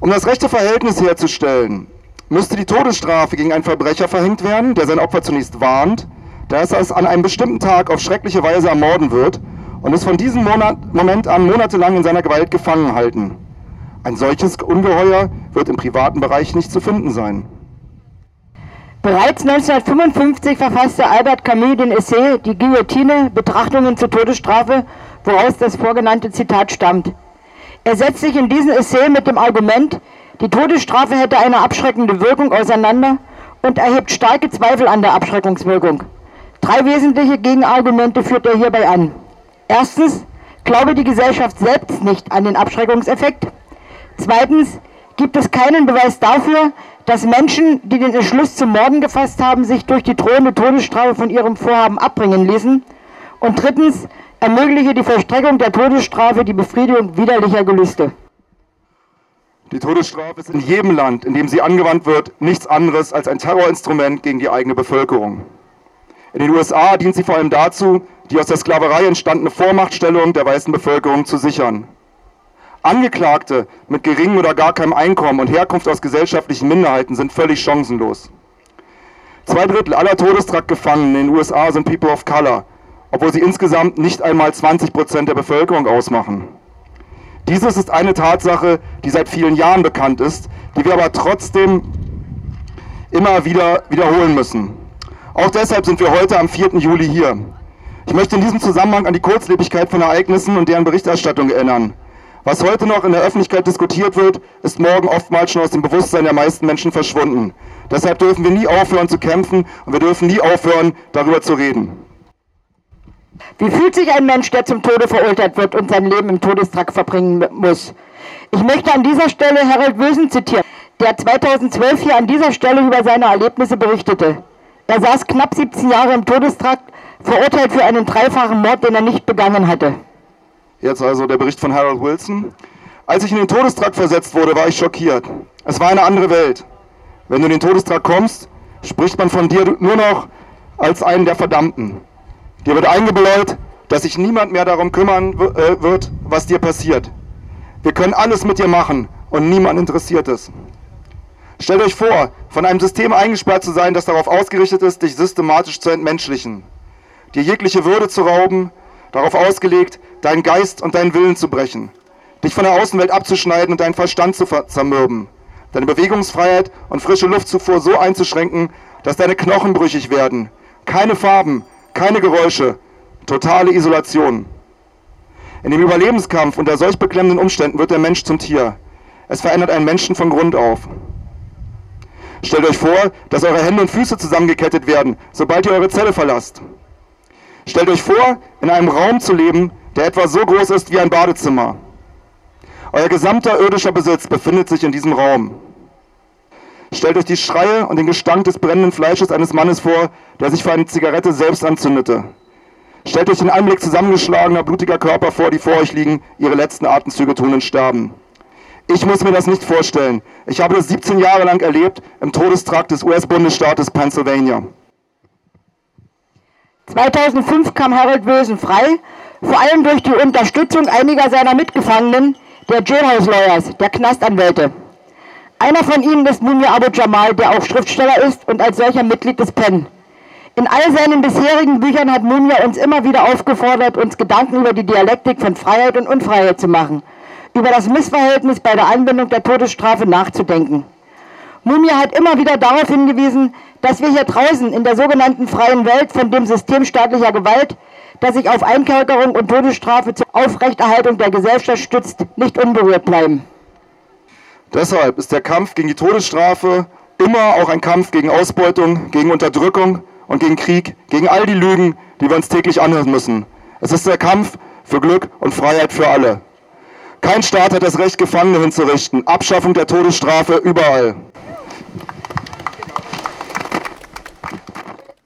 Um das rechte Verhältnis herzustellen, müsste die Todesstrafe gegen einen Verbrecher verhängt werden, der sein Opfer zunächst warnt, dass er es an einem bestimmten Tag auf schreckliche Weise ermorden wird und es von diesem Monat, Moment an monatelang in seiner Gewalt gefangen halten. Ein solches Ungeheuer wird im privaten Bereich nicht zu finden sein. Bereits 1955 verfasste Albert Camus den Essay Die Guillotine, Betrachtungen zur Todesstrafe, woraus das vorgenannte Zitat stammt. Er setzt sich in diesem Essay mit dem Argument, die Todesstrafe hätte eine abschreckende Wirkung auseinander und erhebt starke Zweifel an der Abschreckungswirkung. Drei wesentliche Gegenargumente führt er hierbei an. Erstens, glaube die Gesellschaft selbst nicht an den Abschreckungseffekt. Zweitens, gibt es keinen Beweis dafür, dass Menschen, die den Entschluss zum Morden gefasst haben, sich durch die drohende Todesstrafe von ihrem Vorhaben abbringen ließen. Und drittens, ermögliche die Vollstreckung der Todesstrafe die Befriedigung widerlicher Gelüste. Die Todesstrafe ist in jedem Land, in dem sie angewandt wird, nichts anderes als ein Terrorinstrument gegen die eigene Bevölkerung. In den USA dient sie vor allem dazu, die aus der Sklaverei entstandene Vormachtstellung der weißen Bevölkerung zu sichern. Angeklagte mit geringem oder gar keinem Einkommen und Herkunft aus gesellschaftlichen Minderheiten sind völlig chancenlos. Zwei Drittel aller Todestraktgefangenen in den USA sind People of Color, obwohl sie insgesamt nicht einmal 20 Prozent der Bevölkerung ausmachen. Dieses ist eine Tatsache, die seit vielen Jahren bekannt ist, die wir aber trotzdem immer wieder wiederholen müssen. Auch deshalb sind wir heute am 4. Juli hier. Ich möchte in diesem Zusammenhang an die Kurzlebigkeit von Ereignissen und deren Berichterstattung erinnern. Was heute noch in der Öffentlichkeit diskutiert wird, ist morgen oftmals schon aus dem Bewusstsein der meisten Menschen verschwunden. Deshalb dürfen wir nie aufhören zu kämpfen und wir dürfen nie aufhören, darüber zu reden. Wie fühlt sich ein Mensch, der zum Tode verurteilt wird und sein Leben im Todestrakt verbringen muss? Ich möchte an dieser Stelle Harold Wösen zitieren, der 2012 hier an dieser Stelle über seine Erlebnisse berichtete. Er saß knapp 17 Jahre im Todestrakt, verurteilt für einen dreifachen Mord, den er nicht begangen hatte. Jetzt also der Bericht von Harold Wilson. Als ich in den Todestrakt versetzt wurde, war ich schockiert. Es war eine andere Welt. Wenn du in den Todestrakt kommst, spricht man von dir nur noch als einen der Verdammten. Dir wird eingebläut, dass sich niemand mehr darum kümmern äh, wird, was dir passiert. Wir können alles mit dir machen und niemand interessiert es. Stellt euch vor, von einem System eingesperrt zu sein, das darauf ausgerichtet ist, dich systematisch zu entmenschlichen, dir jegliche Würde zu rauben, darauf ausgelegt, deinen Geist und deinen Willen zu brechen, dich von der Außenwelt abzuschneiden und deinen Verstand zu zermürben, deine Bewegungsfreiheit und frische Luftzufuhr so einzuschränken, dass deine Knochen brüchig werden. Keine Farben, keine Geräusche, totale Isolation. In dem Überlebenskampf unter solch beklemmenden Umständen wird der Mensch zum Tier. Es verändert einen Menschen von Grund auf. Stellt euch vor, dass eure Hände und Füße zusammengekettet werden, sobald ihr eure Zelle verlasst. Stellt euch vor, in einem Raum zu leben, der etwa so groß ist wie ein Badezimmer. Euer gesamter irdischer Besitz befindet sich in diesem Raum. Stellt euch die Schreie und den Gestank des brennenden Fleisches eines Mannes vor, der sich für eine Zigarette selbst anzündete. Stellt euch den Anblick zusammengeschlagener, blutiger Körper vor, die vor euch liegen, ihre letzten Atemzüge tun und sterben. Ich muss mir das nicht vorstellen. Ich habe das 17 Jahre lang erlebt im Todestrakt des US-Bundesstaates Pennsylvania. 2005 kam Harold Wösen frei, vor allem durch die Unterstützung einiger seiner Mitgefangenen, der Jailhouse Lawyers, der Knastanwälte. Einer von ihnen ist Mumia Abu Jamal, der auch Schriftsteller ist und als solcher Mitglied des PEN. In all seinen bisherigen Büchern hat Mumia uns immer wieder aufgefordert, uns Gedanken über die Dialektik von Freiheit und Unfreiheit zu machen, über das Missverhältnis bei der Anwendung der Todesstrafe nachzudenken. Mumia hat immer wieder darauf hingewiesen, dass wir hier draußen in der sogenannten freien Welt von dem System staatlicher Gewalt, das sich auf Einkerkerung und Todesstrafe zur Aufrechterhaltung der Gesellschaft stützt, nicht unberührt bleiben. Deshalb ist der Kampf gegen die Todesstrafe immer auch ein Kampf gegen Ausbeutung, gegen Unterdrückung und gegen Krieg, gegen all die Lügen, die wir uns täglich anhören müssen. Es ist der Kampf für Glück und Freiheit für alle. Kein Staat hat das Recht, Gefangene hinzurichten. Abschaffung der Todesstrafe überall.